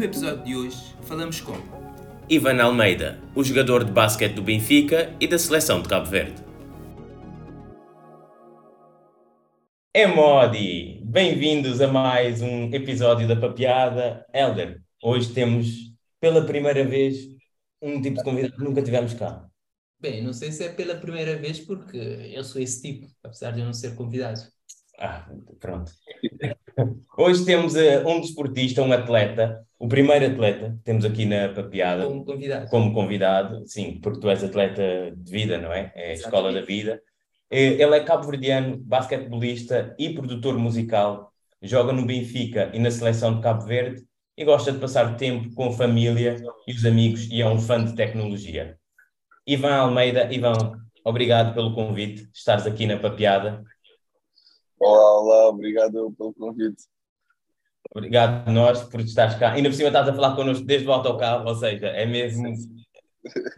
No episódio de hoje falamos com Ivan Almeida, o jogador de basquete do Benfica e da seleção de Cabo Verde. Emodi! Bem-vindos a mais um episódio da Papeada. Helder, hoje temos pela primeira vez um tipo de convidado que nunca tivemos cá. Bem, não sei se é pela primeira vez porque eu sou esse tipo, apesar de eu não ser convidado. Ah, pronto. Hoje temos uh, um desportista, um atleta, o primeiro atleta que temos aqui na Papeada. Como convidado. Como convidado, sim, porque tu és atleta de vida, não é? É a escola da vida. Eh, ele é cabo-verdiano, basquetebolista e produtor musical. Joga no Benfica e na seleção de Cabo Verde e gosta de passar tempo com a família e os amigos e é um fã de tecnologia. Ivan Almeida, Ivan, obrigado pelo convite, estares aqui na Papeada. Olá, olá, obrigado pelo convite. Obrigado a nós por estares cá. Ainda por cima estás a falar connosco desde o autocarro, ou seja, é mesmo.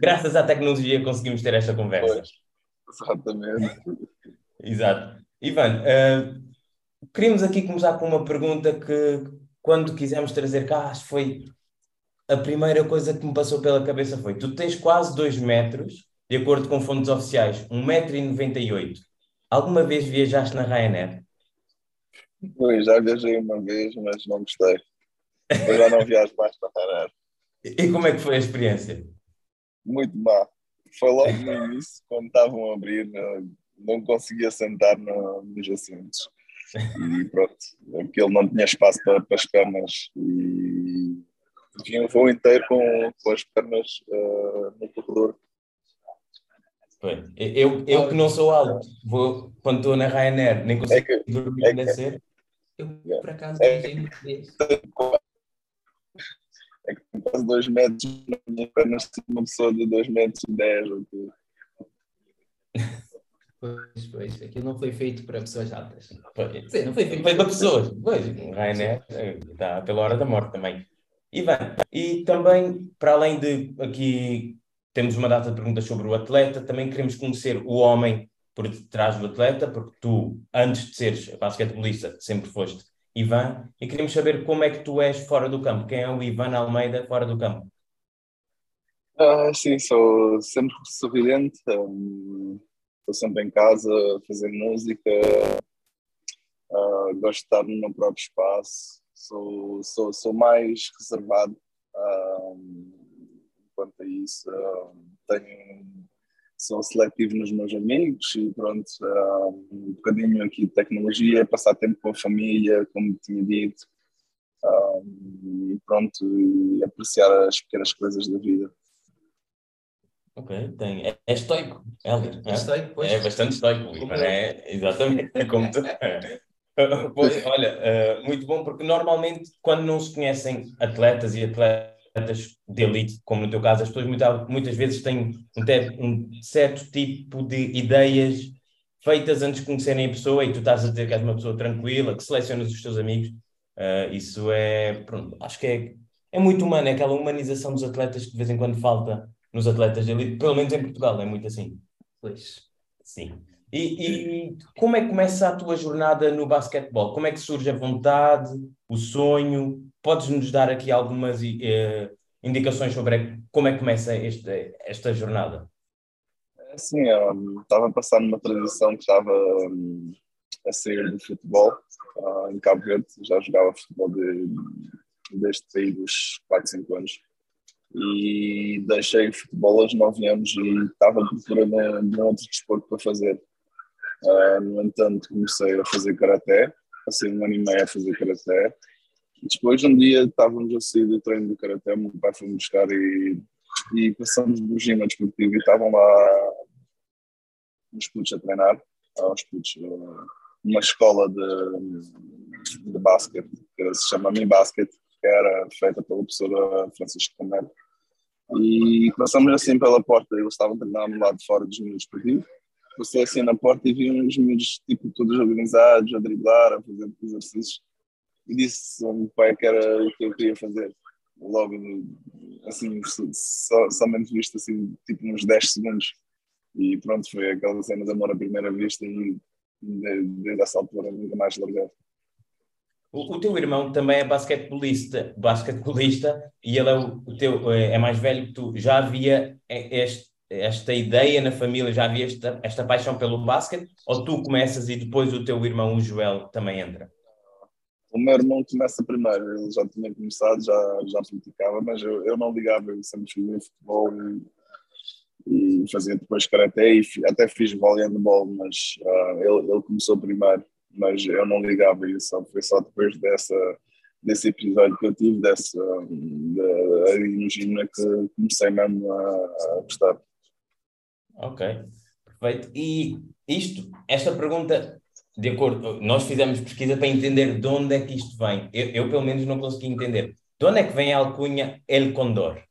Graças à tecnologia conseguimos ter esta conversa. Pois, exatamente. Exato. Ivan, uh, queríamos aqui começar com uma pergunta que, quando quisemos trazer cá, acho que foi a primeira coisa que me passou pela cabeça foi: tu tens quase 2 metros, de acordo com fontes oficiais, 1,98m. Alguma vez viajaste na Ryanair? Ui, já viajei uma vez, mas não gostei. Eu já não viajo mais para Ryanair. E como é que foi a experiência? Muito má. Foi logo no início, quando estavam a abrir, não, conseguia sentar no, nos assentos. E pronto, aquilo não tinha espaço para, para as pernas. E vi um voo inteiro com, com as pernas uh, no corredor eu, eu que não sou alto, vou, quando estou na Ryanair, nem consigo é que, dormir é nascer. Eu, por acaso, é, tenho é que tem quase 2 metros perna, uma pessoa de 2 metros e 10. Pois, pois, aquilo não foi feito para pessoas altas. Foi, Sim, não foi feito foi para pessoas. Pois, Ryanair está pela hora da morte também. Ivan, e também, para além de aqui temos uma data de perguntas sobre o atleta, também queremos conhecer o homem por detrás do atleta, porque tu, antes de seres basquetebolista, sempre foste Ivan, e queremos saber como é que tu és fora do campo. Quem é o Ivan Almeida fora do campo? Ah, sim, sou sempre sorridente, um, estou sempre em casa fazendo música, gosto de estar no meu próprio espaço, sou, sou, sou mais reservado. Um, quanto a isso. Uh, tenho, sou seletivo nos meus amigos e pronto, uh, um bocadinho aqui de tecnologia, passar tempo com a família, como tinha dito, uh, e pronto, e apreciar as pequenas coisas da vida. Ok, tem. É, é estoico, Helder. É, estoico, pois. é bastante estoico, mas é exatamente é como tu. Pois, olha, uh, muito bom, porque normalmente quando não se conhecem atletas e atletas atletas de elite, como no teu caso, as pessoas muitas, muitas vezes têm um, um, certo tipo de ideias feitas antes de conhecerem a pessoa e tu estás a dizer que és uma pessoa tranquila, que selecionas os teus amigos. Uh, isso é, pronto, acho que é, é muito humano, é aquela humanização dos atletas que de vez em quando falta nos atletas de elite, pelo menos em Portugal, é muito assim. Pois. Sim. E, e, como é que começa a tua jornada no basquetebol? Como é que surge a vontade, o sonho? Podes nos dar aqui algumas uh, indicações sobre como é que começa este, esta jornada? Sim, estava a passar numa transição que estava um, a sair do futebol uh, em Cabo Verde. Já jogava futebol de, desde aí dos 4, 5 anos. E deixei o futebol aos 9 anos e estava procurando um outro desporto para fazer Uh, no entanto, comecei a fazer karaté, passei um ano e meio a fazer karaté. Depois, um dia, estávamos a sair do treino do karaté, meu pai foi-me buscar e, e passamos do ginásio desportivo e estavam lá uns putos a treinar, uns putos numa escola de, de basquete, que se chama Mi Basket, que era feita pela professora Francisco Camero. E passamos assim pela porta, eles estavam treinando lá de fora do ginásio desportivo passei assim na porta e vi uns miúdos tipo, todos organizados, a driblar, a fazer exercícios. E disse ao meu pai que era o que eu queria fazer. Logo, assim, só, somente visto assim, tipo uns 10 segundos. E pronto, foi aquela cena de amor à primeira vista e desde essa altura nunca mais larguei. O, o teu irmão também é basquetebolista, basquetebolista e ele é o, o teu é mais velho que tu. Já havia este, esta ideia na família, já havia esta, esta paixão pelo basquete? Ou tu começas e depois o teu irmão, o Joel, também entra? O meu irmão começa primeiro, ele já tinha começado, já, já praticava, mas eu, eu não ligava, eu sempre joguei futebol e, e fazia depois karaté e até fiz voleibol, mas uh, ele, ele começou primeiro mas eu não ligava isso, foi só depois dessa, desse episódio que eu tive, dessa, de, aí no gimnasio que comecei mesmo a, a gostar. Ok, perfeito. E isto, esta pergunta, de acordo, nós fizemos pesquisa para entender de onde é que isto vem. Eu, eu pelo menos não consegui entender. De onde é que vem a alcunha El Condor?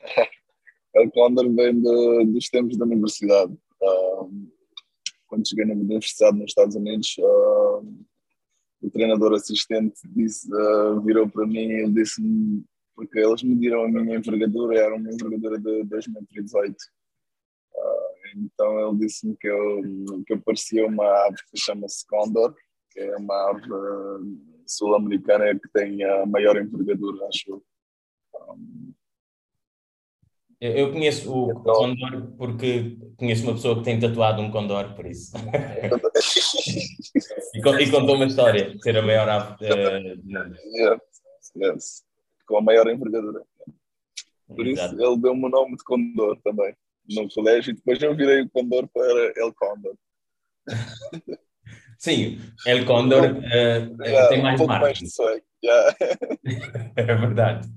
El Condor vem de, dos tempos da universidade. Quando cheguei na universidade nos Estados Unidos, o treinador assistente disse, uh, virou para mim e disse-me, porque eles mediram a minha envergadura, era uma envergadura de 2018. Então ele disse-me que eu, que eu parecia uma ave que chama-se Condor, que é uma ave sul-americana que tem a maior envergadura, acho eu. Um, eu conheço o então, Condor porque conheço uma pessoa que tem tatuado um Condor, por isso. e, e contou uma história de ser a maior ave uh. Yes, yes. Com a maior envergadura. Por Exato. isso ele deu-me o nome de Condor também no colégio e depois eu virei o Condor para El Condor. Sim, El Condor uh, yeah, tem mais um marketing. Mais yeah. é verdade.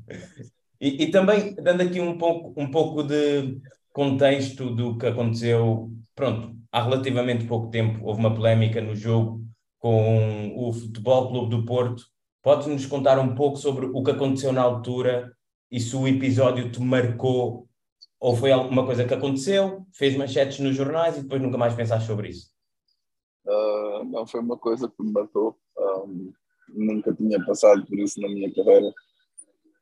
E, e, também dando aqui um pouco, um pouco de contexto do que aconteceu, pronto, há relativamente pouco tempo houve uma polémica no jogo com o Futebol Clube do Porto. Podes-nos contar um pouco sobre o que aconteceu na altura e se o episódio te marcou ou foi alguma coisa que aconteceu, fez manchetes nos jornais e depois nunca mais pensaste sobre isso? Uh, não, foi uma coisa que me marcou. Um, nunca tinha passado por isso na minha carreira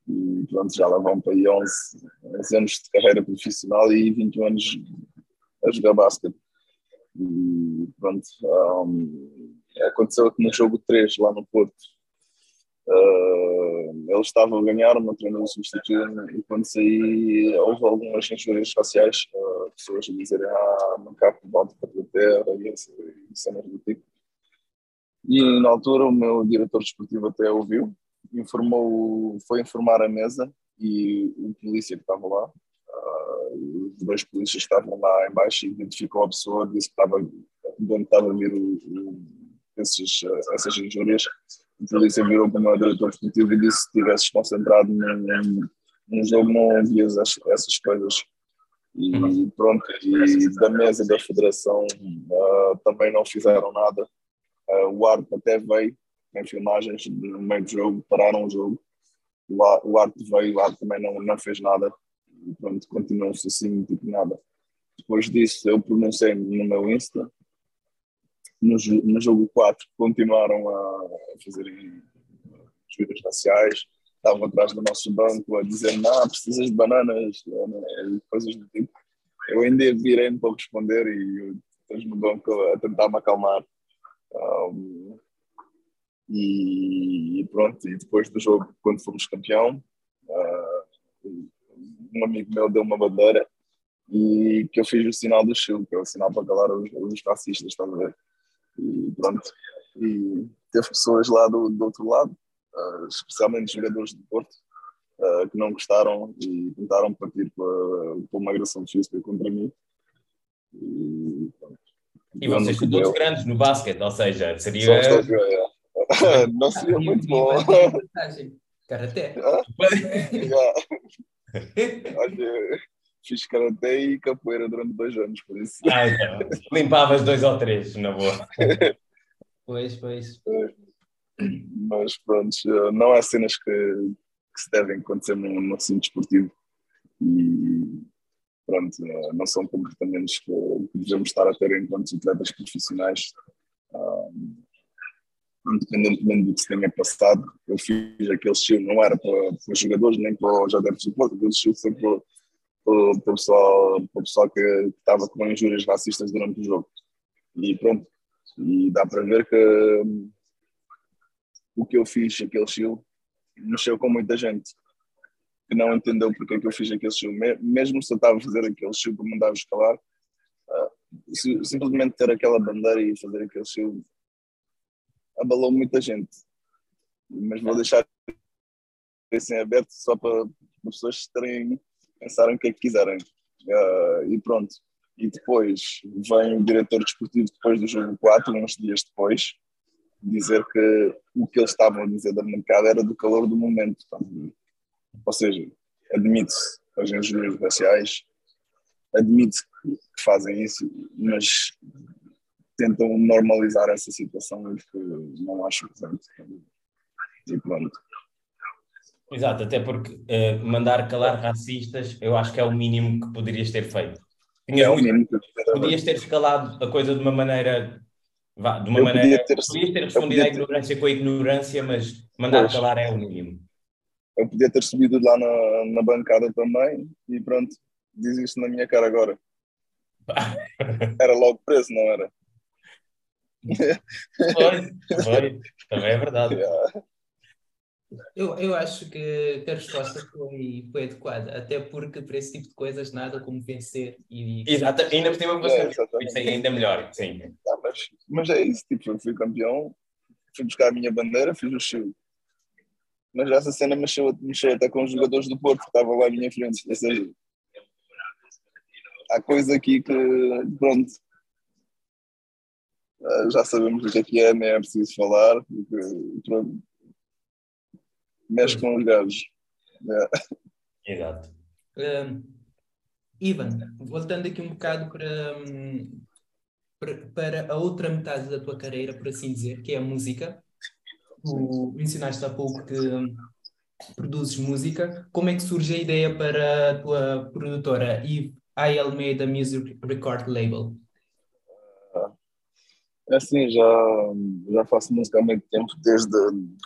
e pronto, já lá vão para aí 11, 11 anos de carreira profissional e 21 anos a jogar basquete. E pronto, um, aconteceu aqui no jogo 3 lá no Porto. Uh, eles estavam a ganhar, uma treinador substituiu e quando saí houve algumas injúrias faciais, uh, pessoas a dizerem ah, macaco volta para a terra e, e cenas do tipo. E na altura o meu diretor desportivo até ouviu informou, foi informar a mesa e o polícia que estava lá, uh, os dois polícias estavam lá embaixo e identificou a pessoa, disse que estava, de onde estava a vir o, o, esses, essas injúrias. A polícia virou para o meu diretor esportivo e disse que se estivesses concentrado num, num jogo não ouvias essas coisas. E uhum. pronto, e da mesa da federação uh, também não fizeram nada. Uh, o árbitro até veio, em filmagens no meio do jogo, pararam o jogo. O arte veio, o arte também não, não fez nada. E pronto, continuou-se assim, tipo nada. Depois disso, eu pronunciei no meu Insta. No, no jogo 4, continuaram a fazerem vidas raciais. Estavam atrás do nosso banco a dizer: Não, precisas de bananas, né, coisas do tipo. Eu ainda virei-me para responder e estamos no banco a tentar me acalmar. Um, e pronto, e depois do jogo, quando fomos campeão, uh, um amigo meu deu uma bandeira e que eu fiz o sinal do Chile, que é o sinal para calar os, os racistas, estás a ver? E pronto, e teve pessoas lá do, do outro lado, uh, especialmente jogadores de Porto, uh, que não gostaram e tentaram partir para, para uma agressão física contra mim. E, pronto, e vocês são todos grandes no basquete, ou seja, seria. É. não seria muito bom. Karaté. Olha, fiz karaté e capoeira durante dois anos, por isso. Ah, então. Limpavas dois ou três, na boa. Pois, pois. Mas pronto, não há cenas que, que se devem acontecer no, no recinto desportivo. E pronto, não são comportamentos que, que devemos estar a ter enquanto atletas profissionais. Um, independentemente do que se tenha passado, eu fiz aquele estilo, não era para, para os jogadores nem para os adeptos do Porto, aquele estilo foi para, para, o pessoal, para o pessoal que, que estava com injúrias racistas durante o jogo. E pronto, e dá para ver que o que eu fiz, aquele estilo, mexeu com muita gente que não entendeu porque é que eu fiz aquele estilo. Mesmo se eu estava a fazer aquele estilo para mandar escalar, uh, simplesmente ter aquela bandeira e fazer aquele estilo abalou muita gente. Mas vou deixar assim aberto só para as pessoas terem, pensarem o que é que quiserem. Uh, e pronto. E depois vem o diretor desportivo, depois do jogo 4, uns dias depois, dizer que o que eles estavam a dizer da bancada era do calor do momento. Ou seja, admite-se as engenharias raciais, admite que fazem isso, mas tentam normalizar essa situação que não acho presente. E pronto. Exato, até porque uh, mandar calar racistas eu acho que é o mínimo que poderias ter feito. Tinhas é muito, mínimo podias ter escalado a coisa de uma maneira. Vá, de uma eu maneira. Ter, podias ter respondido à ignorância ter... com a ignorância, mas mandar pois. calar é o mínimo. Eu podia ter subido lá na, na bancada também e pronto, diz isto na minha cara agora. era logo preso, não era? Foi, foi, também é verdade. Yeah. Eu, eu acho que, a resposta foi, foi adequada, até porque para esse tipo de coisas nada como vencer e. Exato, ainda por cima você é, ainda melhor, sim. Não, mas, mas é isso, tipo, eu fui campeão, fui buscar a minha bandeira, fiz o show. Mas essa cena mexeu, mexeu até com os jogadores do Porto que estavam lá à minha frente. Ou seja, há coisa aqui que, pronto, ah, já sabemos o que é que é, nem é preciso falar, porque, pronto, mexe com os gajos. É. Exato. Um, Ivan, voltando aqui um bocado para, para, para, a outra metade da tua carreira, por assim dizer, que é a música. Tu mencionaste há pouco que produzes música. Como é que surge a ideia para a tua produtora, Eve I. Almeida Music Record Label? É assim, já, já faço música há muito tempo, desde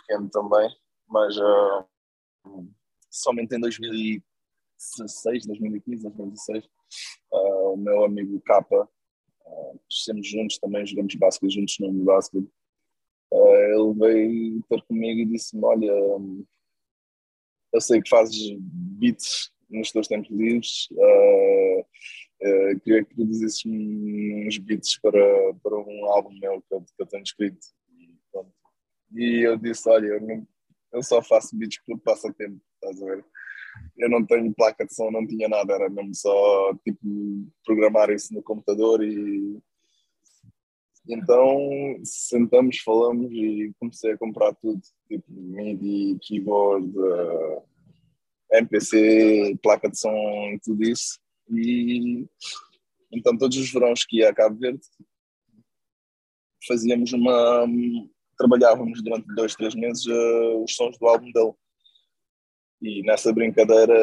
pequeno também mas uh, somente em 2016, 2015, 2016, uh, o meu amigo Capa, uh, crescemos juntos também, jogamos basquete juntos no basquete, uh, ele veio ter comigo e disse-me, olha, um, eu sei que fazes beats nos teus tempos livres, queria que tu dizesses uns beats para, para um álbum meu que eu, que eu tenho escrito. E, e eu disse, olha, eu não, eu só faço beats por passatempo, estás a ver? Eu não tenho placa de som, não tinha nada, era mesmo só tipo programar isso no computador e então sentamos, falamos e comecei a comprar tudo, tipo MIDI, keyboard, uh, eh, MPC, placa de som e tudo isso. E então todos os verões que ia a Cabo Verde fazíamos uma trabalhávamos durante dois, três meses uh, os sons do álbum dele. E nessa brincadeira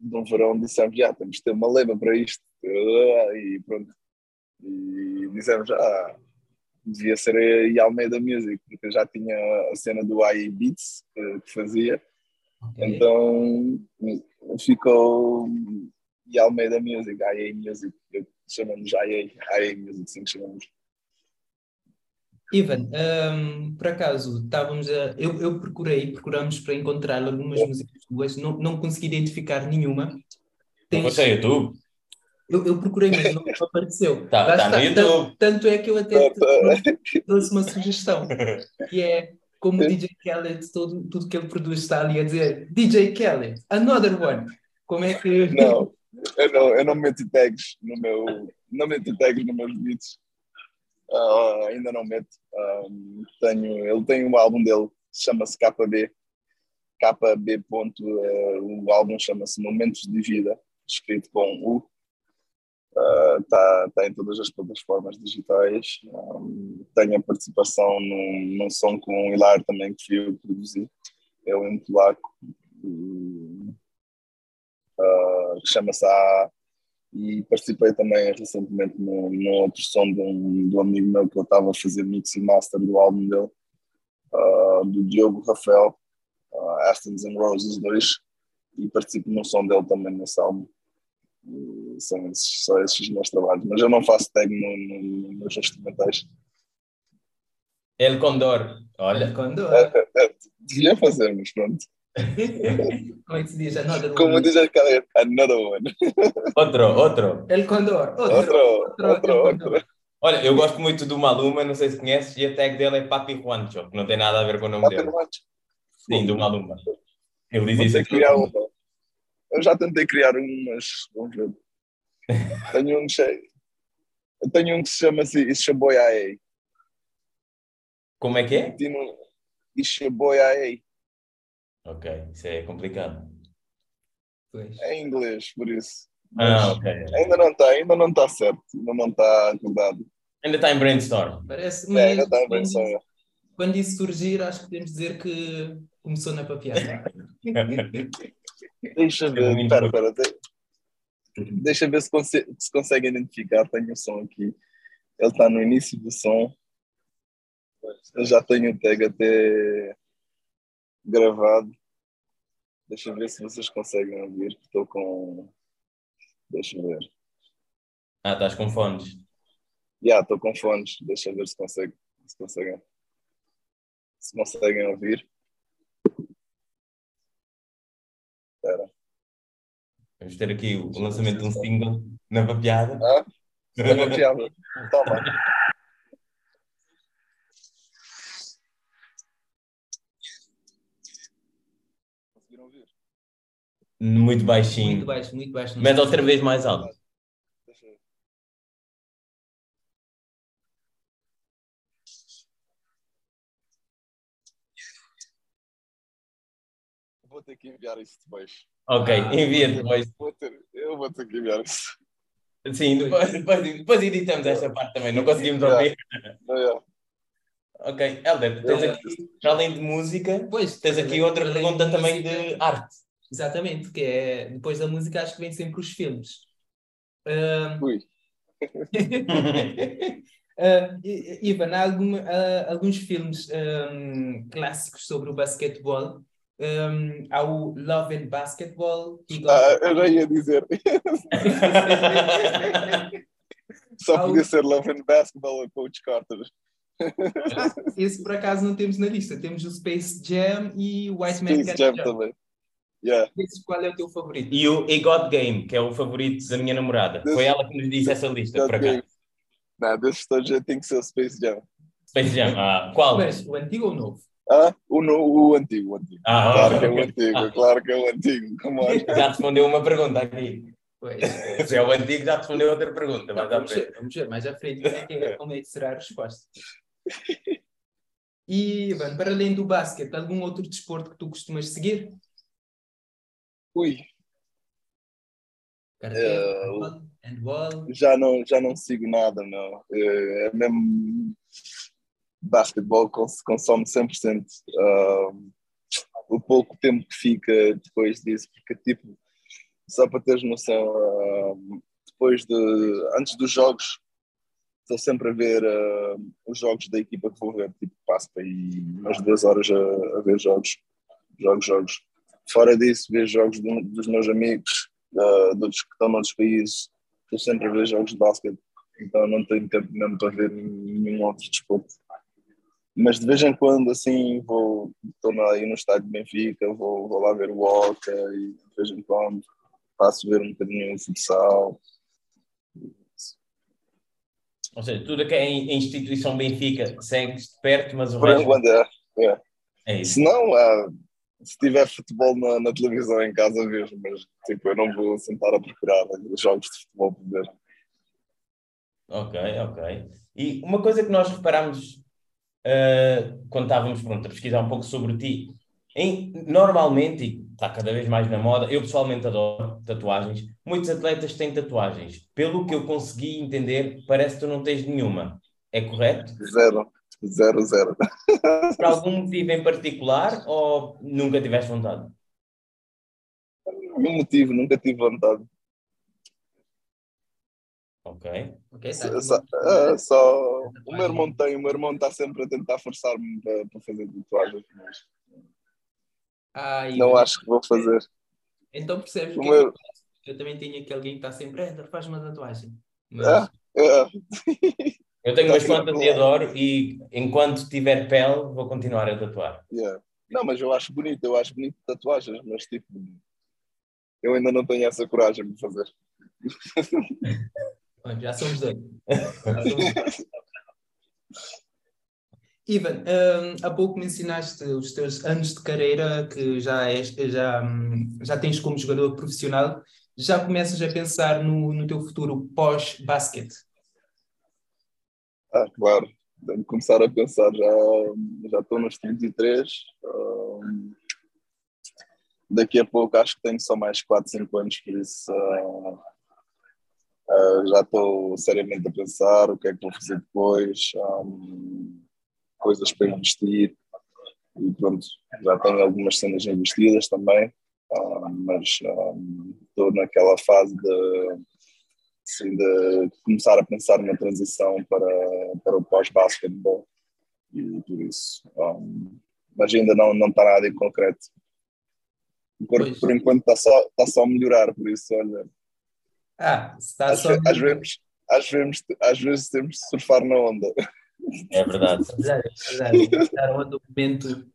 de um verão dissemos, já, temos de ter uma leva para isto. E pronto. E dissemos, ah, devia ser a Almeida Music, porque eu já tinha a cena do AI Beats que, que fazia. Okay. Então ficou Almeida Music, IA Music, chamamos IA, IA Music, sim chamamos. Ivan, um, por acaso, estávamos a. Eu, eu procurei, procuramos para encontrar algumas músicas tuas, não, não consegui identificar nenhuma. Tens... Não foi YouTube? Eu, eu procurei, mas não apareceu. Está tá no YouTube. Tanto, tanto, é que eu até trouxe uma sugestão, que é como o DJ Khaled, todo, tudo que ele produz está ali a dizer DJ Khaled, another one. Como é que. Não, eu não, eu não meto tags no meu. Não meto tags nos meus beats Uh, ainda não meto. Uh, tenho, ele tem um álbum dele, chama-se KB. KB. Ponto, uh, o álbum chama-se Momentos de Vida, escrito com U. Está tá em todas as plataformas digitais. Um, tenho a participação num, num som com o Hilar também, que eu produzi. É um polaco. que chama-se A e participei também recentemente no, no outro som de um, de um amigo meu que eu estava a fazer mix e master do álbum dele, uh, do Diogo Rafael, uh, Astons and Roses 2, e participo no som dele também nesse álbum. E são esses, só esses meus trabalhos, mas eu não faço tag no, no, nos instrumentais. El Condor. Olha, El Condor. Devia fazer, mas pronto. Como é que se diz? Another Como one. diz aquela, another one. outro, outro. El Condor. Outro. Outro, outro, outro, El outro. Olha, eu gosto muito do Maluma, não sei se conheces, e a tag dele é Papi Juancho, que não tem nada a ver com o nome Papi dele. Juancho. Sim, do Maluma. Ele diz Vou isso aqui. que criar uma. Eu já tentei criar um, mas vamos ver. Tenho um cheio. Eu tenho um que se chama assim, Ishaboyae. Como é que é? Tino Ishaboyae. Ok, isso é complicado. Pois. É em inglês, por isso. Ah, ok. Ainda não está, ainda não está certo, ainda não está acordado. Ainda está em brainstorm. Parece, É, mas ainda está em quando, brainstorm. quando isso surgir, acho que podemos dizer que começou na papiada. Deixa É ver, espera, espera. de- Deixa ver se, conse- se consegue identificar. Tenho o som aqui. Ele está no início do som. Eu já tenho o tag até gravado. Deixa eu ver se vocês conseguem ouvir. Estou com. Deixa eu ver. Ah, estás com fones. Já, estou com fones. Deixa eu ver se consegue, se conseguem. Se conseguem ouvir. Espera. Vamos ter aqui o lançamento de um single na papiada. Ah, uma piada. Toma. Muito baixinho. Muito baixo, muito baixo. Mete outra vez mais alto. Vou ter que enviar isso depois. Ok, Ah, envia depois. Vou ter, eu vou ter que enviar isso. Sim, depois, depois, depois editamos esta parte também. Não conseguimos ouvir. Não, é. Ok, Helder, tens aqui, para além de música, Pois, tens aqui outra pergunta também de arte. Exatamente, que é depois da música acho que vem sempre os filmes. Ui. ah, I- Ivan, há alguma- há alguns filmes ahm, clássicos sobre o basquetebol. Ahm, há o Love and Basketball. Ah, eu já ia dizer. Só Ah, o- podia ser Love and Basketball ou Coach Carter. Esse por acaso não temos na lista. Temos o Space Jam e o White Man Space Jam também. Yeah. Qual é o teu favorito? E o A God Game, que é o favorito da minha namorada. Foi ela que nos disse essa lista, por acaso. Não, desses todos já tem que ser o Space Jam. Space Jam. Ah, qual? Mas o antigo ou o novo? Ah, o, no, o antigo, o antigo. Ah, Claro que é o antigo, Ah. claro que é o antigo. Come on. Já respondeu uma pergunta aqui. Pois. Se é o antigo, já respondeu outra pergunta. Não, Mas à vamos, frente. ver, vamos ver mais à frente como é que, como é que será a resposta. E, Ivan, para além do basquete, algum outro desporto que tu costumas seguir? Ui, handball? já não, já não sigo nada, não. É, é mesmo basquetebol cons consome 100%. Um, o pouco tempo que fica depois disso, porque tipo, só para teres noção, um, depois de, antes dos jogos, estou sempre a ver uh, os jogos da equipa que vou ver, tipo, passo para aí umas duas horas a, a ver jogos, jogos, jogos. Fora disso, vejo jogos de- dos meus amigos, uh, outros que estão noutros países, estou sempre a ver jogos de basquete, então não tenho tempo mesmo para ver nenhum outro desporto. Mas de vez em quando, assim, vou, estou aí no estádio de Benfica, vou, vou lá ver o Oca e de vez em quando passo a ver um bocadinho o futsal. Ou seja, tudo que é em instituição Benfica segues de perto, mas o Por resto enquanto, é. é. é isso. Se não, ah, se tiver futebol na, na televisão em casa, vejo, mas tipo, eu não vou sentar a procurar jogos de futebol para ver. Ok, ok. E uma coisa que nós reparámos ah, quando estávamos pronto, a pesquisar um pouco sobre ti, em, normalmente, e está cada vez mais na moda, eu pessoalmente adoro tatuagens, muitos atletas têm tatuagens. Pelo que eu consegui entender, parece que tu não tens nenhuma. É correto? Zero, zero, zero. Por algum motivo em particular ou nunca tiveste vontade? Nenhum motivo, nunca tive vontade. Ok. Ok, tá Só, só, ah, o meu irmão tem, o meu irmão está sempre a tentar forçar-me para, para fazer tatuagens, mas Ah, não acho que vou fazer. Então percebes o que é meu- eu também tenho aqui alguém que está sempre, "Eh, faz uma tatuagem. Mas Ah, ah, Eu tenho umas plantas e adoro, e enquanto tiver pele, vou continuar a tatuar. Yeah. Não, mas eu acho bonito, eu acho bonito tatuagens, mas tipo, eu ainda não tenho essa coragem de fazer. já somos dois. Já somos dois. Ivan, um, há pouco mencionaste os teus anos de carreira, que já, és, já, já tens como jogador profissional. Já começas a pensar no, no teu futuro pós-basquete? Ah, claro. Tenho que começar a pensar. Já, já estou nos 33. Um, daqui a pouco acho que tenho só mais 4, 5 anos, por isso uh, uh, já estou seriamente a pensar o que é que vou fazer depois. Um, coisas para investir e pronto, já tenho algumas cenas investidas também, uh, mas estou naquela fase de, assim, de começar a pensar na transição para, para o pós-basquetebol e por isso. Um, mas ainda não, não está nada em concreto. Por, por enquanto está só, está só a melhorar, por isso, olha. Ah, está às, só. Às vezes, às, vezes, às vezes temos de surfar na onda. É verdade. É verdade, é verdade. Estar um documento.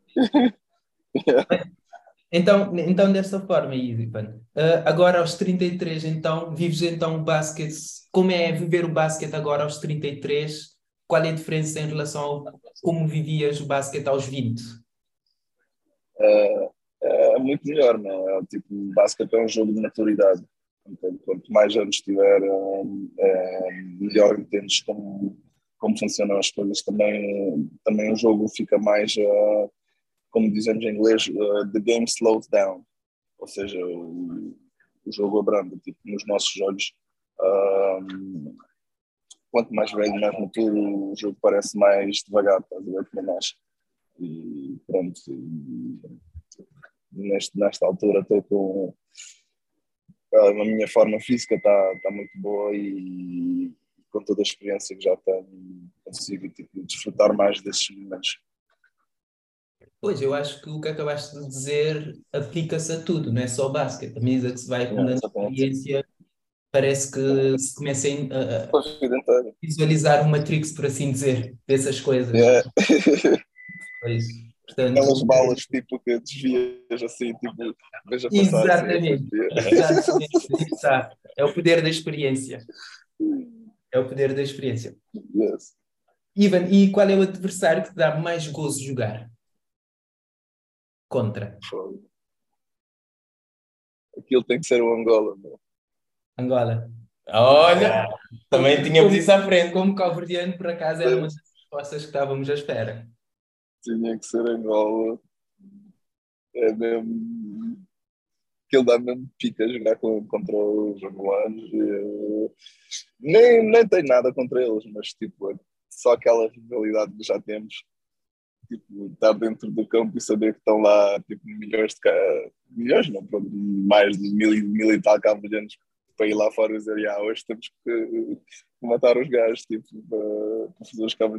Então, então desta forma, Ivan, uh, agora aos 33, então, vives então o basquete, como é viver o basquete agora aos 33? Qual é a diferença em relação ao como vivias o basquete aos 20? É, é muito melhor, não é? Tipo, o basquete é um jogo de maturidade. Então, quanto mais anos tiver, é, melhor entendes como como funcionam as coisas. Também, também o jogo fica mais, uh, como dizemos em inglês, uh, the game slows down, ou seja, o, o jogo abranda, tipo, nos nossos olhos. Uh, quanto mais velho, mais maturo, o jogo parece mais devagar, estás a ver como nós. E pronto, neste, nesta altura estou com a minha forma física está tá muito boa e com toda a experiência que já tenho, consigo tipo, desfrutar mais desses momentos. Pois, eu acho que o que acabaste de dizer aplica-se a tudo, não é só o basquete. A medida que se vai acumulando experiência, parece que se comecem a, a visualizar o Matrix, por assim dizer, dessas coisas. Yeah. Pois, portanto, Aquelas balas tipo que desvias assim, tipo, veja passar. Exatamente. Assim, Exatamente. É o poder da experiência. É o poder da experiência. Yes. Ivan, e qual é o adversário que te dá mais gozo jogar? Contra. Aquilo tem que ser o Angola, meu. Angola. Olha, também tínhamos isso à frente. Como calverdiano, por acaso, era uma das respostas que estávamos à espera. Tinha que ser Angola. É mesmo ele dá mesmo pica jogar contra os angolanos. Nem, nem tem nada contra eles, mas tipo, é só aquela rivalidade que já temos. Tipo, estar dentro do campo e saber que estão lá tipo, milhões de milhões, não, pronto, mais de mil, mil e tal cabo para ir lá fora e dizer, ah, hoje temos que matar os gajos, tipo, para, para fazer os cabo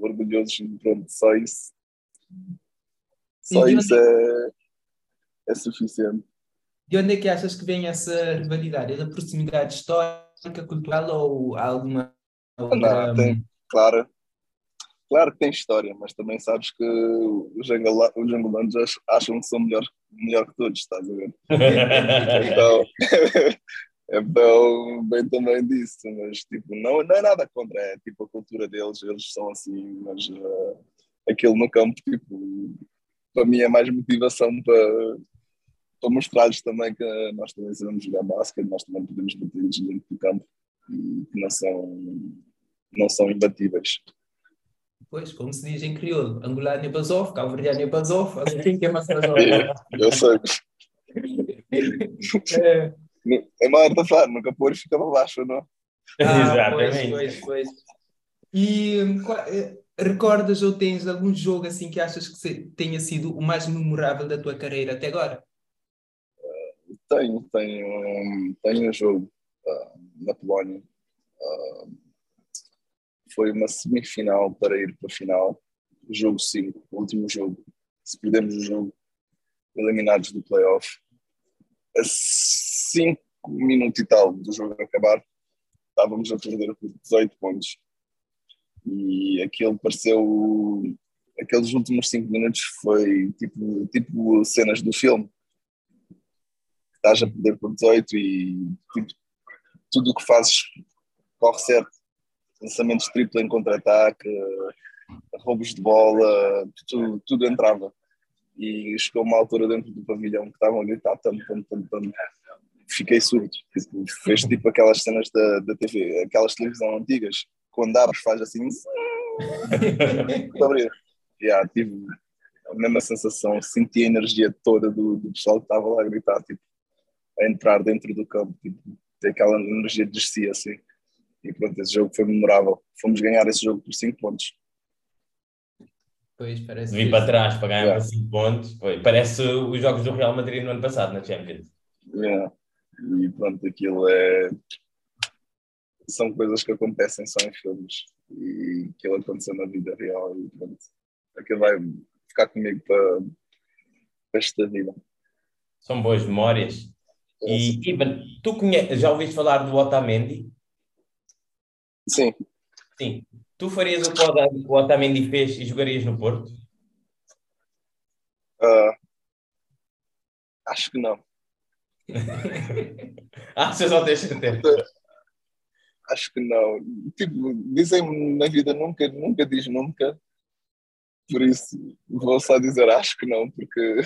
orgulhosos, pronto, só isso. Só isso é, é suficiente. De onde é que achas que vem essa rivalidade? É da proximidade histórica, cultural ou alguma outra... Não, tem, claro, claro que tem história, mas também sabes que os, angolanos, os angolanos acham que são melhor, melhor que todos, estás a ver? então, então, bem também disso, mas tipo, não, não é nada contra, é tipo a cultura deles, eles são assim, mas uh, aquilo no campo, tipo, para mim é mais motivação para para mostrar-lhes também que nós também sabemos jogar basquete, nós também podemos bater-lhes dentro do campo e que não são, não são imbatíveis. Pois, como se diz em crioulo, angolano é basov, calverdiano é basov, quem que é mais basov? Eu sei. é. Em Marta Faro, nunca pôr ficava baixo, não? Ah, Exatamente. Pois, pois, pois. E eh, recordas ou tens algum jogo assim que achas que tenha sido o mais memorável da tua carreira até agora? Tenho, tenho, tenho um jogo uh, na Polónia. Uh, foi uma semifinal para ir para a final. Jogo 5, o último jogo. Se perdemos o jogo, eliminados do playoff. A 5 minutos e tal do jogo acabar, estávamos a perder por 18 pontos. E aquilo pareceu. Aqueles últimos cinco minutos foi tipo, tipo cenas do filme. Estás a perder por 18 e tipo, tudo o que fazes corre certo. Lançamentos triplo em contra-ataque, roubos de bola, tudo, tudo entrava. E chegou uma altura dentro do pavilhão que estavam a gritar tanto, tanto, tanto, tanto. Fiquei surdo. Tipo, fez tipo aquelas cenas da, da TV, aquelas televisão antigas, quando abres faz assim. yeah, tive a mesma sensação, senti a energia toda do, do pessoal que estava lá a gritar, tipo, a entrar dentro do campo, tipo, aquela energia descia assim. E pronto, esse jogo foi memorável. Fomos ganhar esse jogo por 5 pontos. Pois, parece. Vim para trás para ganhar yeah. 5 pontos. Foi. Parece os jogos do Real Madrid no ano passado, na Champions. Yeah. E pronto, aquilo é. São coisas que acontecem só em filmes. E aquilo aconteceu na vida real. E pronto, aquilo vai ficar comigo para, para esta vida. São boas memórias. E, Ivan, tu conhe... já ouviste falar do Otamendi? Sim. Sim. Tu farias o que o Otamendi fez e jogarias no Porto? Uh, acho que não. ah, você só tem certeza? Acho que não. Tipo, dizem-me na vida nunca, nunca diz nunca. Por isso, vou só dizer acho que não, porque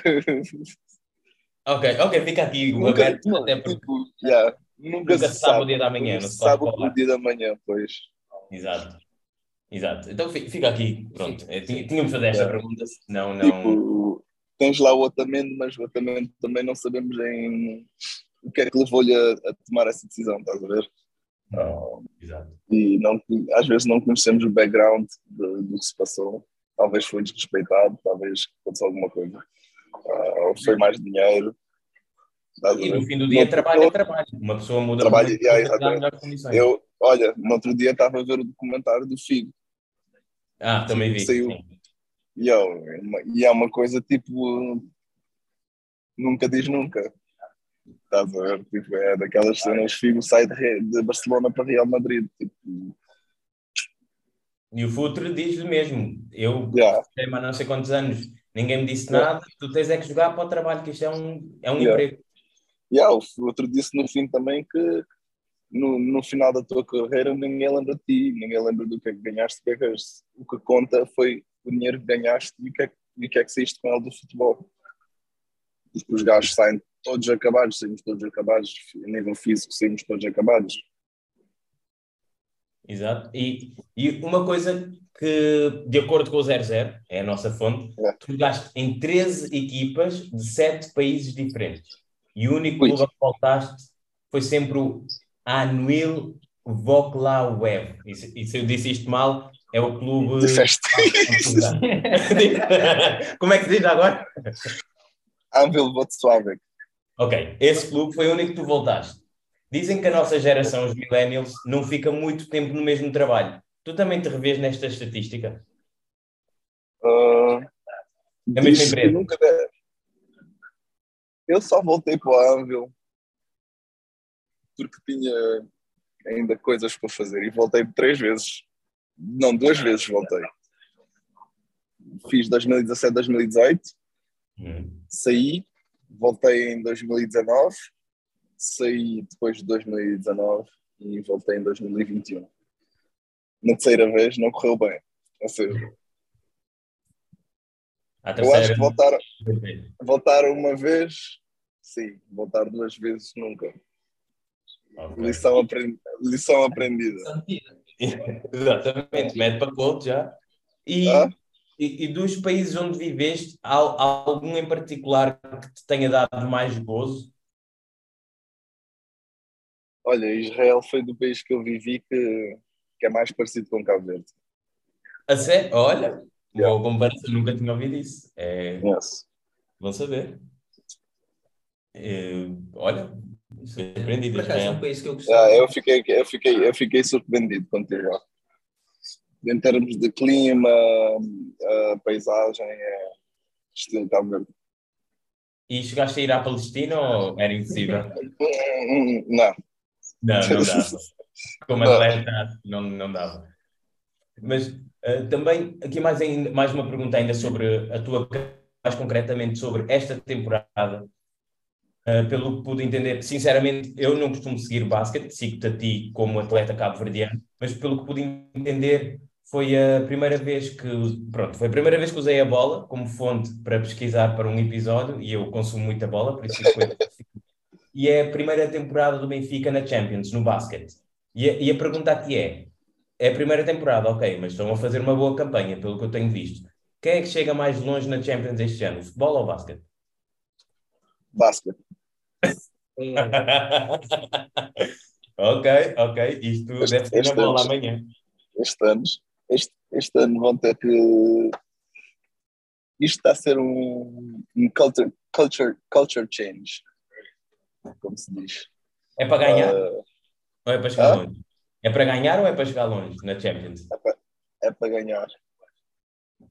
Ok, ok, fica aqui nunca, aberto. Não, até porque tipo, yeah, nunca, nunca se sabe, o dia da manhã. Não se sabe o dia da manhã, pois. Exato. Exato. Então fica aqui, pronto. É, tínhamos de fazer esta yeah. pergunta, senão não. Tipo, tens lá o Otamendi, mas o Otamendi também não sabemos em o que é que levou-lhe a, a, tomar essa decisão, estás a ver? Não. Exato. E não, às vezes não conhecemos o background do, do que se passou. Talvez foi desrespeitado, talvez aconteceu alguma coisa ou foi mais dinheiro. E no fim do dia, trabalho é trabalho. Uma pessoa muda trabalho, muito yeah, Eu, olha, no outro dia estava a ver o documentário do Figo. Ah, também vi. Saiu. E, eu, e é uma coisa tipo. Nunca diz nunca. Estás a ver? Tipo, é daquelas cenas. Figo sai de, de Barcelona para Real Madrid. Tipo, e o Futre diz o mesmo. Eu yeah. tenho mais não sei quantos anos ninguém me disse nada, tu tens é que jogar para o trabalho, que isto é um, é um yeah. emprego. Yeah, o outro disse no fim também que no, no final da tua carreira ninguém lembra de ti, ninguém lembra do que é que ganhaste, o que, é que, o que conta foi o dinheiro que ganhaste e o que é, e que, é que saíste com ele do futebol. Os gajos saem todos acabados, saímos todos acabados, a nível físico saímos todos acabados. Exato. E, e uma coisa que, de acordo com o 00, é a nossa fonte, é. tu jogaste em 13 equipas de 7 países diferentes. E o único clube que voltaste foi sempre o Anuil Web. E, e se eu disse isto mal, é o clube. Como é que se diz agora? Anvil Volkswagen. Ok, esse clube foi o único que tu voltaste. Dizem que a nossa geração, os millennials, não fica muito tempo no mesmo trabalho. Tu também te revês nesta estatística? Uh, a mesma empresa? Nunca Eu só voltei para o Anvil porque tinha ainda coisas para fazer e voltei três vezes. Não, duas vezes voltei. Fiz 2017, 2018, hum. saí, voltei em 2019, saí depois de 2019 e voltei em 2021 na terceira vez não correu bem. Ou seja, eu acho que voltar, voltar uma vez, sim, voltar duas vezes nunca. Okay. Lição, aprend, lição aprendida. Exatamente, mete para conto já. E, ah? e, e, dos países onde viveste, há, há, algum em particular que te tenha dado mais gozo? Olha, Israel foi do país que eu vivi que que é mais parecido com Cabo Verde. A sério? Olha, yeah. boa nunca tinha ouvido isso. É... Yes. Vão saber. É... Olha, surpreendido. é um país que eu. Ah, eu, fiquei, eu, fiquei, eu fiquei surpreendido contigo. Em termos de clima, a paisagem, é estilo Cabo Verde. E chegaste a ir à Palestina ou era impossível? Não. Não, não dava. Como atleta, não, não dava. Mas uh, também, aqui mais, ainda, mais uma pergunta ainda sobre a tua, mais concretamente sobre esta temporada. Uh, pelo que pude entender, sinceramente, eu não costumo seguir basquete, sigo-te a ti como atleta cabo-verdiano, mas pelo que pude entender, foi a primeira vez que, pronto, foi a primeira vez que usei a bola como fonte para pesquisar para um episódio e eu consumo muita bola, por isso foi. e é a primeira temporada do Benfica na Champions, no basquete. E e a pergunta aqui é: é a primeira temporada, ok, mas estão a fazer uma boa campanha, pelo que eu tenho visto. Quem é que chega mais longe na Champions este ano, futebol ou basquete? Basquete. ok, ok. Isto este, deve ser na bola amanhã. Este ano, este, este ano vão ter que. Isto está a ser um, um culture, culture, culture change, como se diz. É para ganhar? Uh, ou é para chegar ah? longe? É para ganhar ou é para chegar longe na Champions? É para, é para ganhar.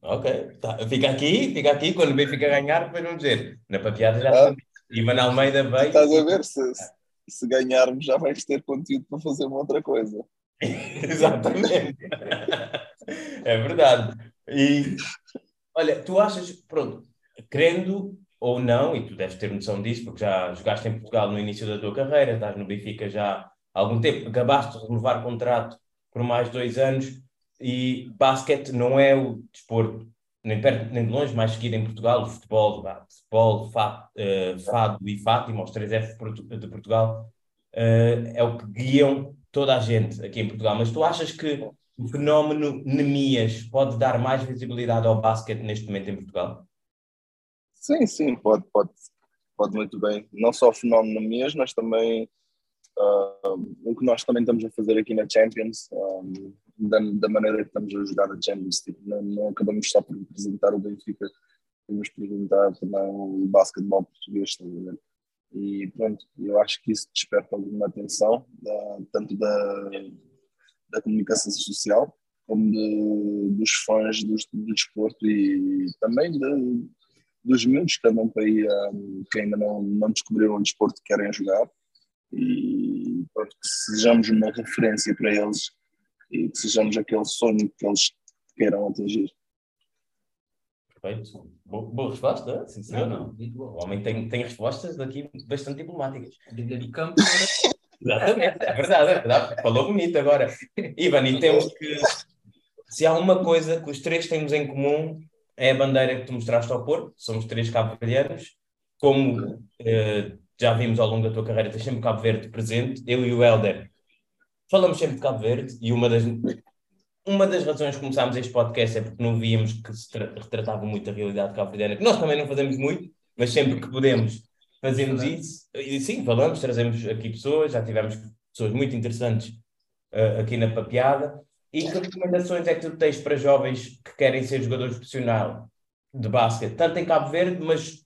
Ok, tá. fica aqui, fica aqui, quando o Benfica ganhar, depois vamos dizer. Na papiada já ah? Ivan Almeida veio. Estás a ver se, se ganharmos já vais ter conteúdo para fazer uma outra coisa. Exatamente. é verdade. E olha, tu achas, pronto, querendo ou não, e tu deves ter noção disso, porque já jogaste em Portugal no início da tua carreira, estás no Benfica já há algum tempo, acabaste de renovar contrato por mais dois anos e basquete não é o desporto nem perto nem de longe mais seguido em Portugal, o futebol, futebol fado, uh, fado e Fátima, os 3F de Portugal, uh, é o que guiam toda a gente aqui em Portugal. Mas tu achas que o fenómeno Nemias pode dar mais visibilidade ao basquete neste momento em Portugal? Sim, sim, pode, pode, pode muito bem. Não só o fenómeno Nemias, mas também uh, o que nós também estamos a fazer aqui na Champions, um, da, da, maneira que estamos a jogar a Champions. Tipo, não, não, acabamos só por representar o Benfica, temos por representar também o basquetebol português, também. E pronto, eu acho que isso desperta alguma atenção, da, tanto da, da comunicação social, como de, dos fãs do, do desporto e também de, dos miúdos que andam para aí, um, que ainda não, não descobriram o desporto que querem jogar. E pronto, que sejamos uma referência para eles e que sejamos aquele sonho que eles queiram atingir. Perfeito. Boa, boa resposta, sim senhor. Não, não. O homem tem, tem respostas daqui bastante diplomáticas. De campo. Exatamente, é verdade, é verdade. Falou bonito agora. Ivan, e temos que. Se há uma coisa que os três temos em comum, é a bandeira que tu mostraste ao Porto. Somos três cabo-verdianos. Como eh, já vimos ao longo da tua carreira, tens sempre Cabo Verde presente. Eu e o Helder falamos sempre de Cabo Verde e uma das, uma das razões que começámos este podcast é porque não víamos que se retratava muito a realidade cabo-verdiana, que nós também não fazemos muito, mas sempre que podemos fazemos isso. E sim, falamos, trazemos aqui pessoas, já tivemos pessoas muito interessantes uh, aqui na Papeada. E que recomendações é que tu tens para jovens que querem ser jogadores profissionais de basquete, tanto em Cabo Verde, mas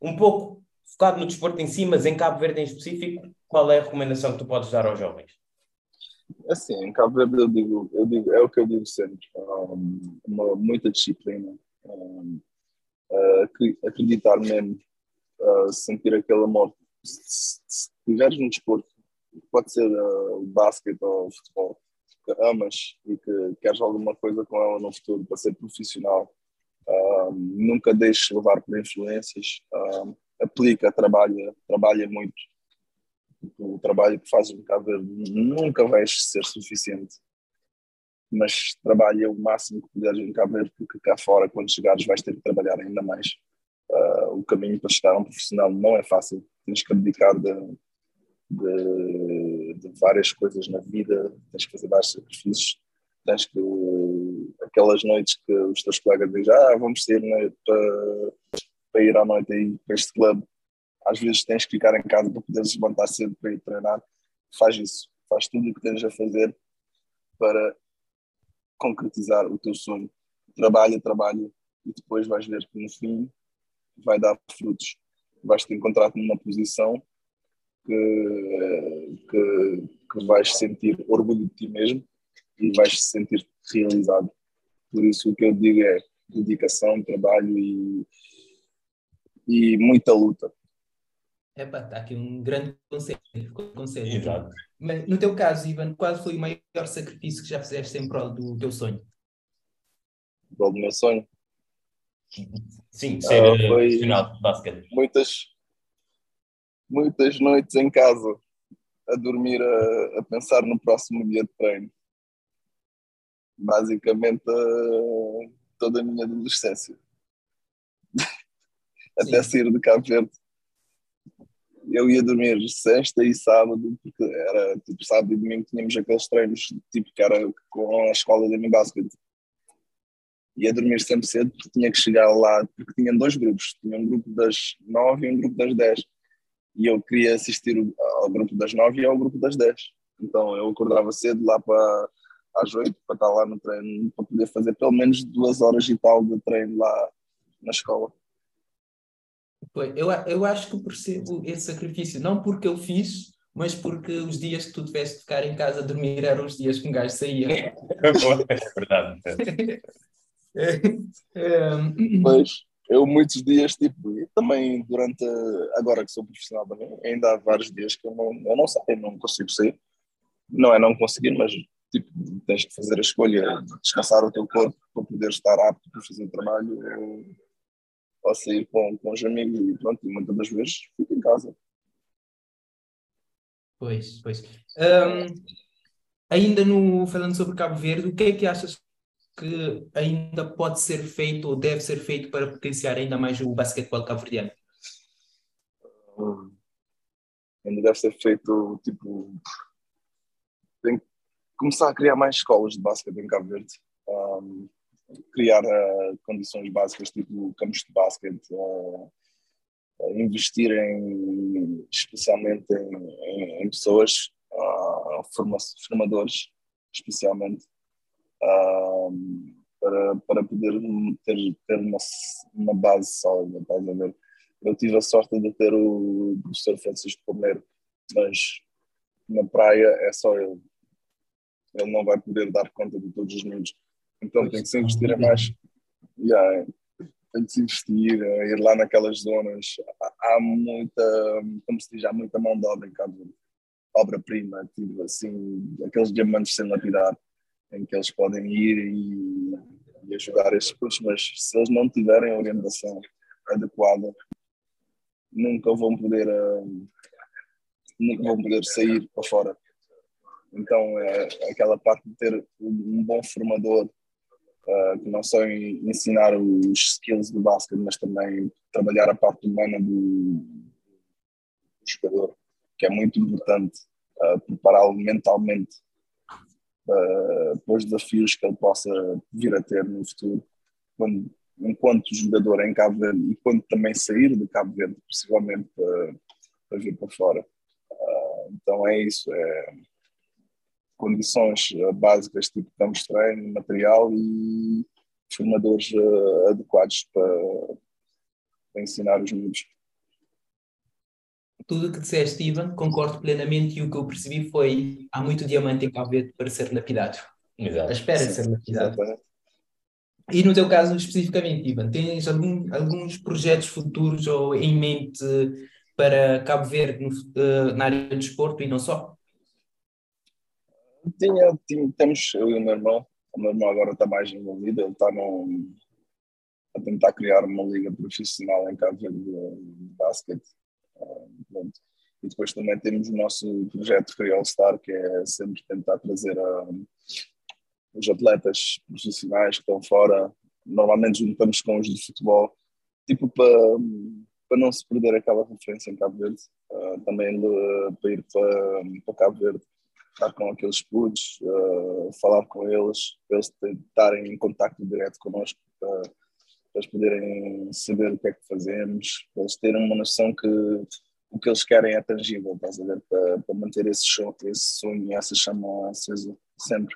um pouco focado no desporto em si, mas em Cabo Verde em específico, qual é a recomendação que tu podes dar aos jovens? Assim, em Cabo Verde eu digo, eu digo, é o que eu digo sempre, um, uma, muita disciplina, um, uh, acreditar mesmo, uh, sentir aquele amor. Se, estiveres no desporto, pode ser uh, basquete ou futebol, que amas e que queres alguma coisa com ela no futuro para ser profissional, nunca deixes levar por influências, aplica, trabalha, trabalha muito o trabalho que fazes no Cabo Verde nunca vais ser suficiente. Mas trabalha o máximo que puderes em Cabo Verde, porque cá fora, quando chegares, vais ter que trabalhar ainda mais. Uh, o caminho para chegar a um profissional não é fácil. Tens que abdicar de, de, de várias coisas na vida, tens que fazer vários sacrifícios. Tens que, aquelas noites que os teus colegas dizem, ah, vamos sair né, para, para ir à noite aí para este clube às vezes tens que ficar em casa para poderes levantar cedo para ir treinar, faz isso, faz tudo o que tens a fazer para concretizar o teu sonho. Trabalha, trabalha e depois vais ver que no fim vai dar frutos. Vais te encontrar numa posição que, que, que vais sentir orgulho de ti mesmo e vais te sentir realizado. Por isso o que eu digo é dedicação, trabalho e, e muita luta Epá, está aqui um grande conselho. conselho. Exato. Mas no teu caso, Ivan, qual foi o maior sacrifício que já fizeste em prol do teu sonho? Prol do meu sonho? Sim, ser Ah, foi- profissional de basquete. Muitas, muitas noites em casa a dormir a, a pensar no próximo dia de treino. Basicamente eh, toda a minha adolescência. Até Sim. sair de Cabo Verde. Eu ia dormir sexta e sábado, porque era tipo sábado e domingo tínhamos aqueles treinos tipo que era com a escola de basquete. Ia dormir sempre cedo porque tinha que chegar lá, porque tinha dois grupos, tinha um grupo das nove e um grupo das dez. E eu queria assistir ao grupo das nove e ao grupo das dez. Então eu acordava cedo lá para às oito para estar lá no treino, para poder fazer pelo menos duas horas e tal de treino lá na escola. Eu, eu acho que percebo esse sacrifício, não porque eu fiz, mas porque os dias que tu tiveste de ficar em casa a dormir eram os dias que um gajo saía. É verdade. É, é, Mas eu muitos dias, tipo, e também durante, agora que sou profissional também, ainda há vários dias que eu não, eu não saio, não consigo sair. Não é não conseguir, mas tipo, tens que fazer a escolha de descansar o teu corpo para poder estar apto para fazer o trabalho ou, sair com, com os amigos e pronto, e muitas das vezes fico em casa. Pois, pois. Ahm, ainda no, falando sobre Cabo Verde, o que é que achas que ainda pode ser feito ou deve ser feito para potenciar ainda mais o basquetebol cabo-verdiano? Hum, ainda deve ser feito tipo tem que começar a criar mais escolas de basquete em Cabo Verde um, criar uh, condições básicas tipo campos de basquete uh, investir em especialmente em, em, em pessoas uh, forma, formadores especialmente um, para, para poder ter, ter uma, uma base sólida, estás a ver? Eu tive a sorte de ter o professor Francisco Palmeiro, mas na praia é só ele. Ele não vai poder dar conta de todos os miúdos. Então tem que se investir em mais. Yeah, tem que se investir, eh, ir lá naquelas zonas. Há, muita, como se diz, há muita mão de obra em Cabo Verde. Obra-prima, tipo assim, aqueles diamantes sem lapidar, em que eles podem ir e, e ajudar esses putos, mas se eles não tiverem a orientação adequada, nunca vão poder uh, nunca vão poder sair para fora. Então é aquela parte de ter um bom formador uh, que não só ensinar os skills do basquete, mas também trabalhar a parte humana do, do jogador, que é muito importante uh, prepará-lo mentalmente uh, para os desafios que ele possa vir a ter no futuro, quando, enquanto jogador em Cabo Verde e quando também sair de Cabo Verde, possivelmente para, para vir para fora. Então é isso, é condições básicas tipo campos de treino, material e formadores uh, adequados para, para ensinar os miúdos. Tudo o que disseste, Ivan, concordo plenamente e o que eu percebi foi há muito diamante em Cabo Verde para ser lapidado. Exato. À espera de ser lapidado. Exatamente. E no teu caso especificamente, Ivan, tens algum, alguns projetos futuros ou em mente para Cabo Verde no, uh, na área do desporto e não só? Tinha, tinha, temos eu e o meu irmão, o meu irmão agora está mais envolvido, ele está no, a tentar criar uma liga profissional em Cabo Verde de, de basquete. Uh, e depois também temos o nosso projeto Free All Star, que é sempre tentar trazer a, os atletas profissionais que estão fora. Normalmente juntamos com os de futebol, tipo para, para não se perder aquela referência em Cabo Verde. Uh, também uh, para ir para, para Cabo Verde estar com aqueles putos, uh, falar com eles, para eles estarem em contato direto connosco, para, eles poderem saber o que é que fazemos, para eles terem uma noção que o que eles querem é tangível? Para, para manter esse, esse sonho e essa chama acesa sempre.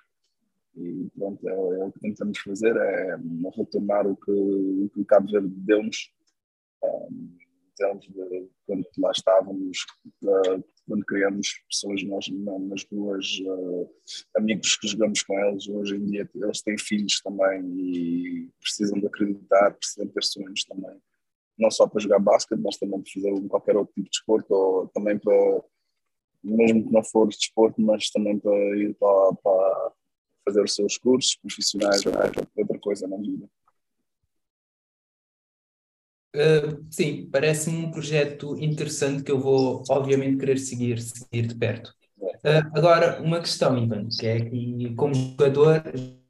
E pronto, é, é, o que tentamos fazer, é retornar o que o, que o Cabo Verde deu-nos. Um, de quando lá estávamos, uh, quando criamos pessoas nós, nas duas, uh, amigos que jogamos com eles, hoje em dia eles têm filhos também e precisam de acreditar, precisam ter sonhos também. não só para jogar basquete, mas também para fazer qualquer outro tipo de desporto, ou também para, mesmo que não for desporto, mas também para ir para, para fazer os seus cursos profissionais ou outra coisa na vida. Uh, sim, parece-me um projeto interessante que eu vou, obviamente, querer seguir, seguir de perto. Uh, agora, uma questão, Ivan, que é que, como jogador da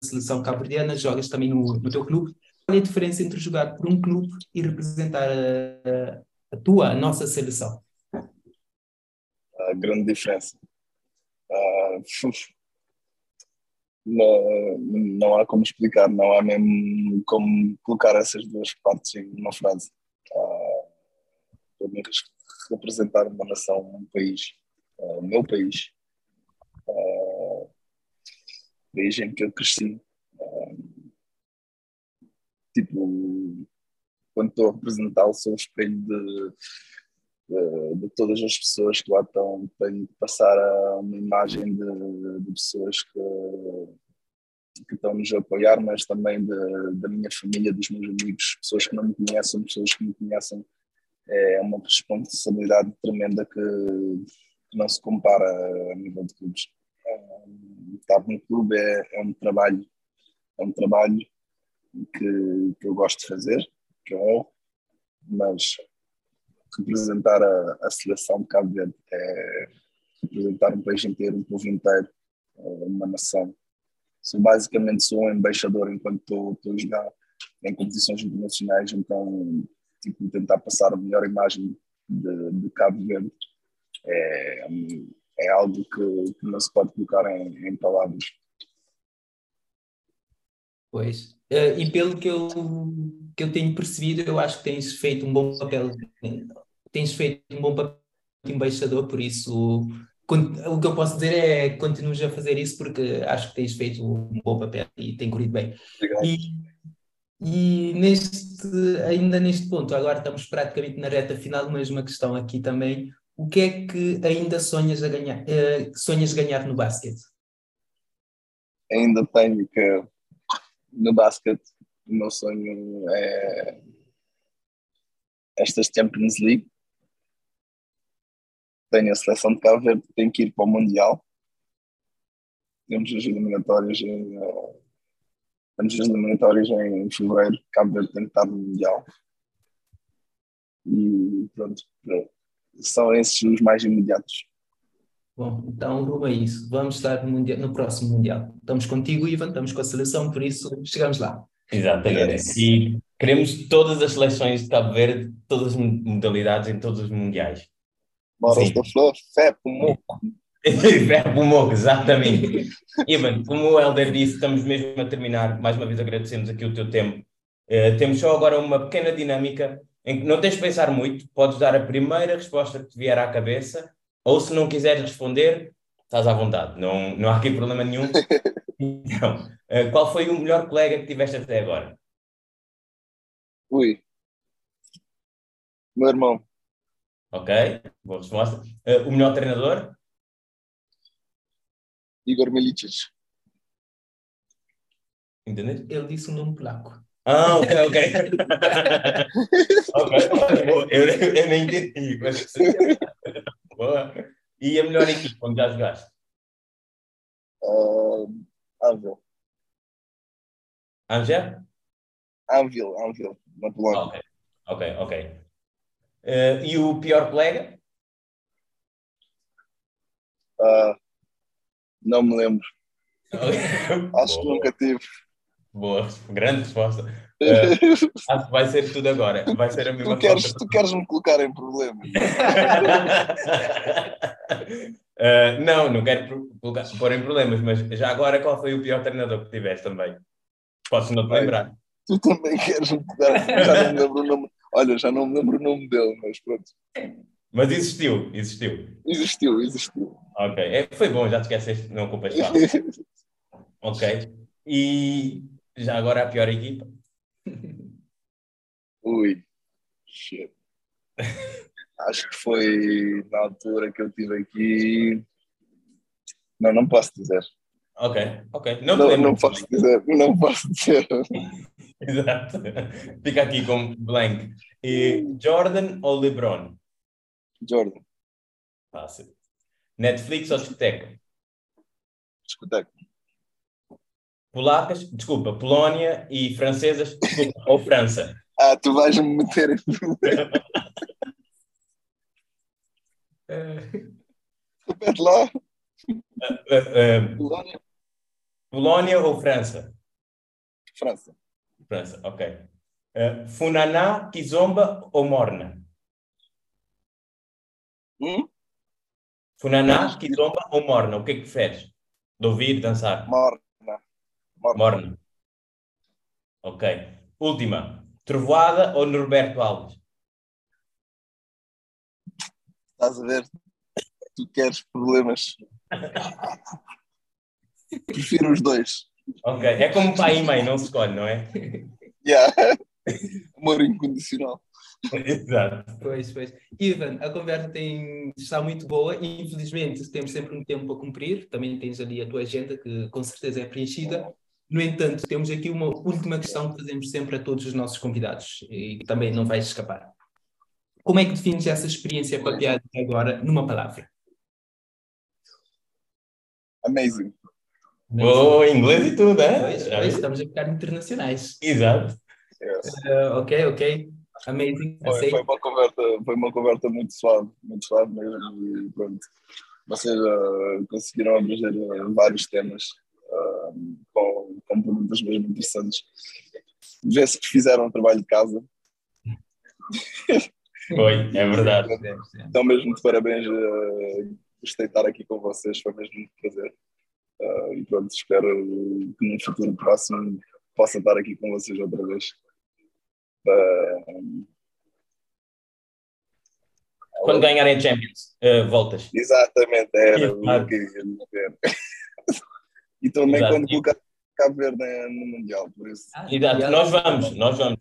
seleção cabo-verdiana, jogas também no, no teu clube. Qual é a diferença entre jogar por um clube e representar a, a tua, a nossa seleção? A grande diferença. Uh, não, não há como explicar, não há mesmo como colocar essas duas partes em uma frase. Para mim, representar uma nação, um país, uh, o meu país, uh, país em que eu cresci. Uh, tipo, quando estou a representá-lo, sou o espelho de, de, de, todas as pessoas que lá estão. Tenho que passar a uma imagem de, de pessoas que, que estão-nos a apoiar, mas também da minha família, dos meus amigos, pessoas que não me conhecem, pessoas que me conhecem. É uma responsabilidade tremenda que, que não se compara a nível de clubes. Estar no clube é, é um trabalho, é um trabalho que, que eu gosto de fazer, que é mas representar a, a seleção de Cabo Verde é representar um país inteiro, um povo inteiro, uma nação. Sou, basicamente sou um embaixador enquanto estou, a jogar em competições internacionais, então tipo, tentar passar a melhor imagem de, de Cabo Verde é, é algo que, que, não se pode colocar em, em palavras. Pois, uh, e pelo que eu, que eu tenho percebido, eu acho que tens feito um bom papel, tens feito um bom papel de embaixador, por isso o que eu posso dizer é que continuas a fazer isso porque acho que tens feito um bom papel e tem corrido bem. E, e neste, ainda neste ponto, agora estamos praticamente na reta final, mas uma questão aqui também, o que é que ainda sonhas a ganhar, uh, sonhas ganhar no basquete? Ainda tenho que no basquete o meu sonho é estas Champions League. Tenho a seleção de Cabo Verde que tem que ir para o Mundial. Temos as eliminatórias em, uh, temos as eliminatórias em fevereiro. Cabo Verde tem que estar no Mundial. E pronto, são esses os mais imediatos. Bom, então a isso. Vamos estar no, mundial, no próximo Mundial. Estamos contigo, Ivan, estamos com a seleção, por isso chegamos lá. Exatamente. E queremos todas as seleções de Cabo Verde, todas as modalidades em todos os mundiais. Moras da Flor, fé pro moco. moco, exatamente. Ivan, como o Helder disse, estamos mesmo a terminar. Mais uma vez agradecemos aqui o teu tempo. Uh, temos só agora uma pequena dinâmica em que não tens de pensar muito, podes dar a primeira resposta que te vier à cabeça, ou se não quiseres responder, estás à vontade, não, não há aqui problema nenhum. Então, uh, qual foi o melhor colega que tiveste até agora? Ui. Meu irmão. Ok, boa resposta. Uh, o melhor treinador? Igor Milicic. Entendeu? Ele disse um nome polaco. Ah, ok, ok. ok, eu, eu nem entendi, mas. Boa. E a melhor equipe onde já jogaste? Uh, Anvil. Angel? Anvil, Anvil, na Polónia. Ok, ok, ok. Uh, e o pior colega? Uh, não me lembro. Acho que nunca tive. Boa, grande resposta. Uh, acho que vai ser tudo agora. Vai ser a mesma tu queres, Tu queres me colocar em problemas? uh, não, não quero colocar, pôr em problemas, mas já agora qual foi o pior treinador que tiveste também? Podes não te lembrar. Tu também queres me colocar. Já não me lembro o nome. Olha, já não me lembro o nome dele, mas pronto. Mas existiu, existiu. Existiu, existiu. Ok, é, foi bom, já te esqueceste, não culpas Ok. E já agora a pior equipa? Ui, shit. Acho que foi na altura que eu tive aqui. Não, não posso dizer. Ok, ok. Não, não, não posso dizer, não posso dizer. Exato. Fica aqui como blank. E Jordan ou LeBron? Jordan, Fácil. Netflix ou discoteca? discoteca. Polacas, desculpa, Polónia e francesas, desculpa, ou França? Ah, tu vais-me meter em. Repete lá. Uh, uh, Polónia, Polónia ou França? França. França, ok. Uh, Funaná, Kizomba ou Morna? Hum? Funaná, Kizomba ou Morna? O que é que preferes? De ouvir, dançar? Morna. Morna. Morna. Ok. Última. Trovoada ou Norberto Alves? Estás a ver? Tu queres problemas. Prefiro os dois. Ok. É como pai e mãe, não se escolhe, não é? Yeah. Amor incondicional. Exato. Pois, pois. Ivan, a conversa tem, está muito boa e infelizmente temos sempre um tempo a cumprir. Também tens ali a tua agenda, que com certeza é preenchida. No entanto, temos aqui uma última questão que fazemos sempre a todos os nossos convidados e que também não vais escapar. Como é que defines essa experiência papeada agora numa palavra? Amazing. Oh, inglês e tudo, é? Pois, pois, estamos a ficar internacionais. Exato. Yes. Uh, ok, ok. Amazing. Foi, foi, uma conversa, foi uma conversa muito suave, muito suave mesmo. E pronto. Vocês uh, conseguiram abranger uh, vários temas uh, com, com perguntas mesmo interessantes. Vê-se que fizeram o trabalho de casa. Foi, é verdade. Então, mesmo de parabéns. Uh, gostei de estar aqui com vocês, foi mesmo um prazer. Uh, e pronto, espero que num futuro próximo possa estar aqui com vocês outra vez. Uh, Quando ganharem Champions, uh, voltas. Exatamente, era Exato. o que eu ia dizer. e também Exato. quando colocar Cabo Verde no Mundial, por isso. Ah, Exato. Nós vamos, nós vamos.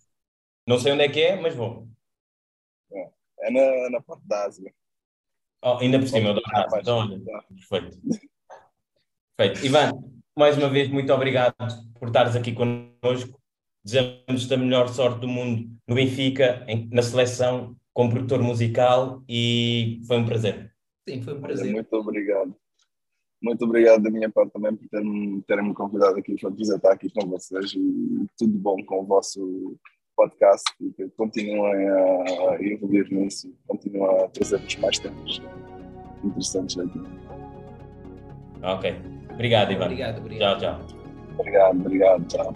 Não sei onde é que é, mas vou. É na, na parte da Ásia. Oh, ainda por cima, eu dou graça. Então, olha, perfeito. Perfeito. Ivan, mais uma vez, muito obrigado por estares aqui connosco. Desejamos a melhor sorte do mundo no Benfica, em- na seleção, como produtor musical e foi um prazer. Sim, foi um Olha, prazer. muito obrigado. Muito obrigado da minha parte também por terem, terem me convidado aqui para apresentar aqui com vocês e tudo bom com o vosso podcast e que continuem a, a evoluir nisso e continuem a trazer-vos mais temas interessantes aqui. Ok. Obrigado, Ivan. Obrigado, obrigado. Tchau, tchau. Obrigado, obrigado, tchau.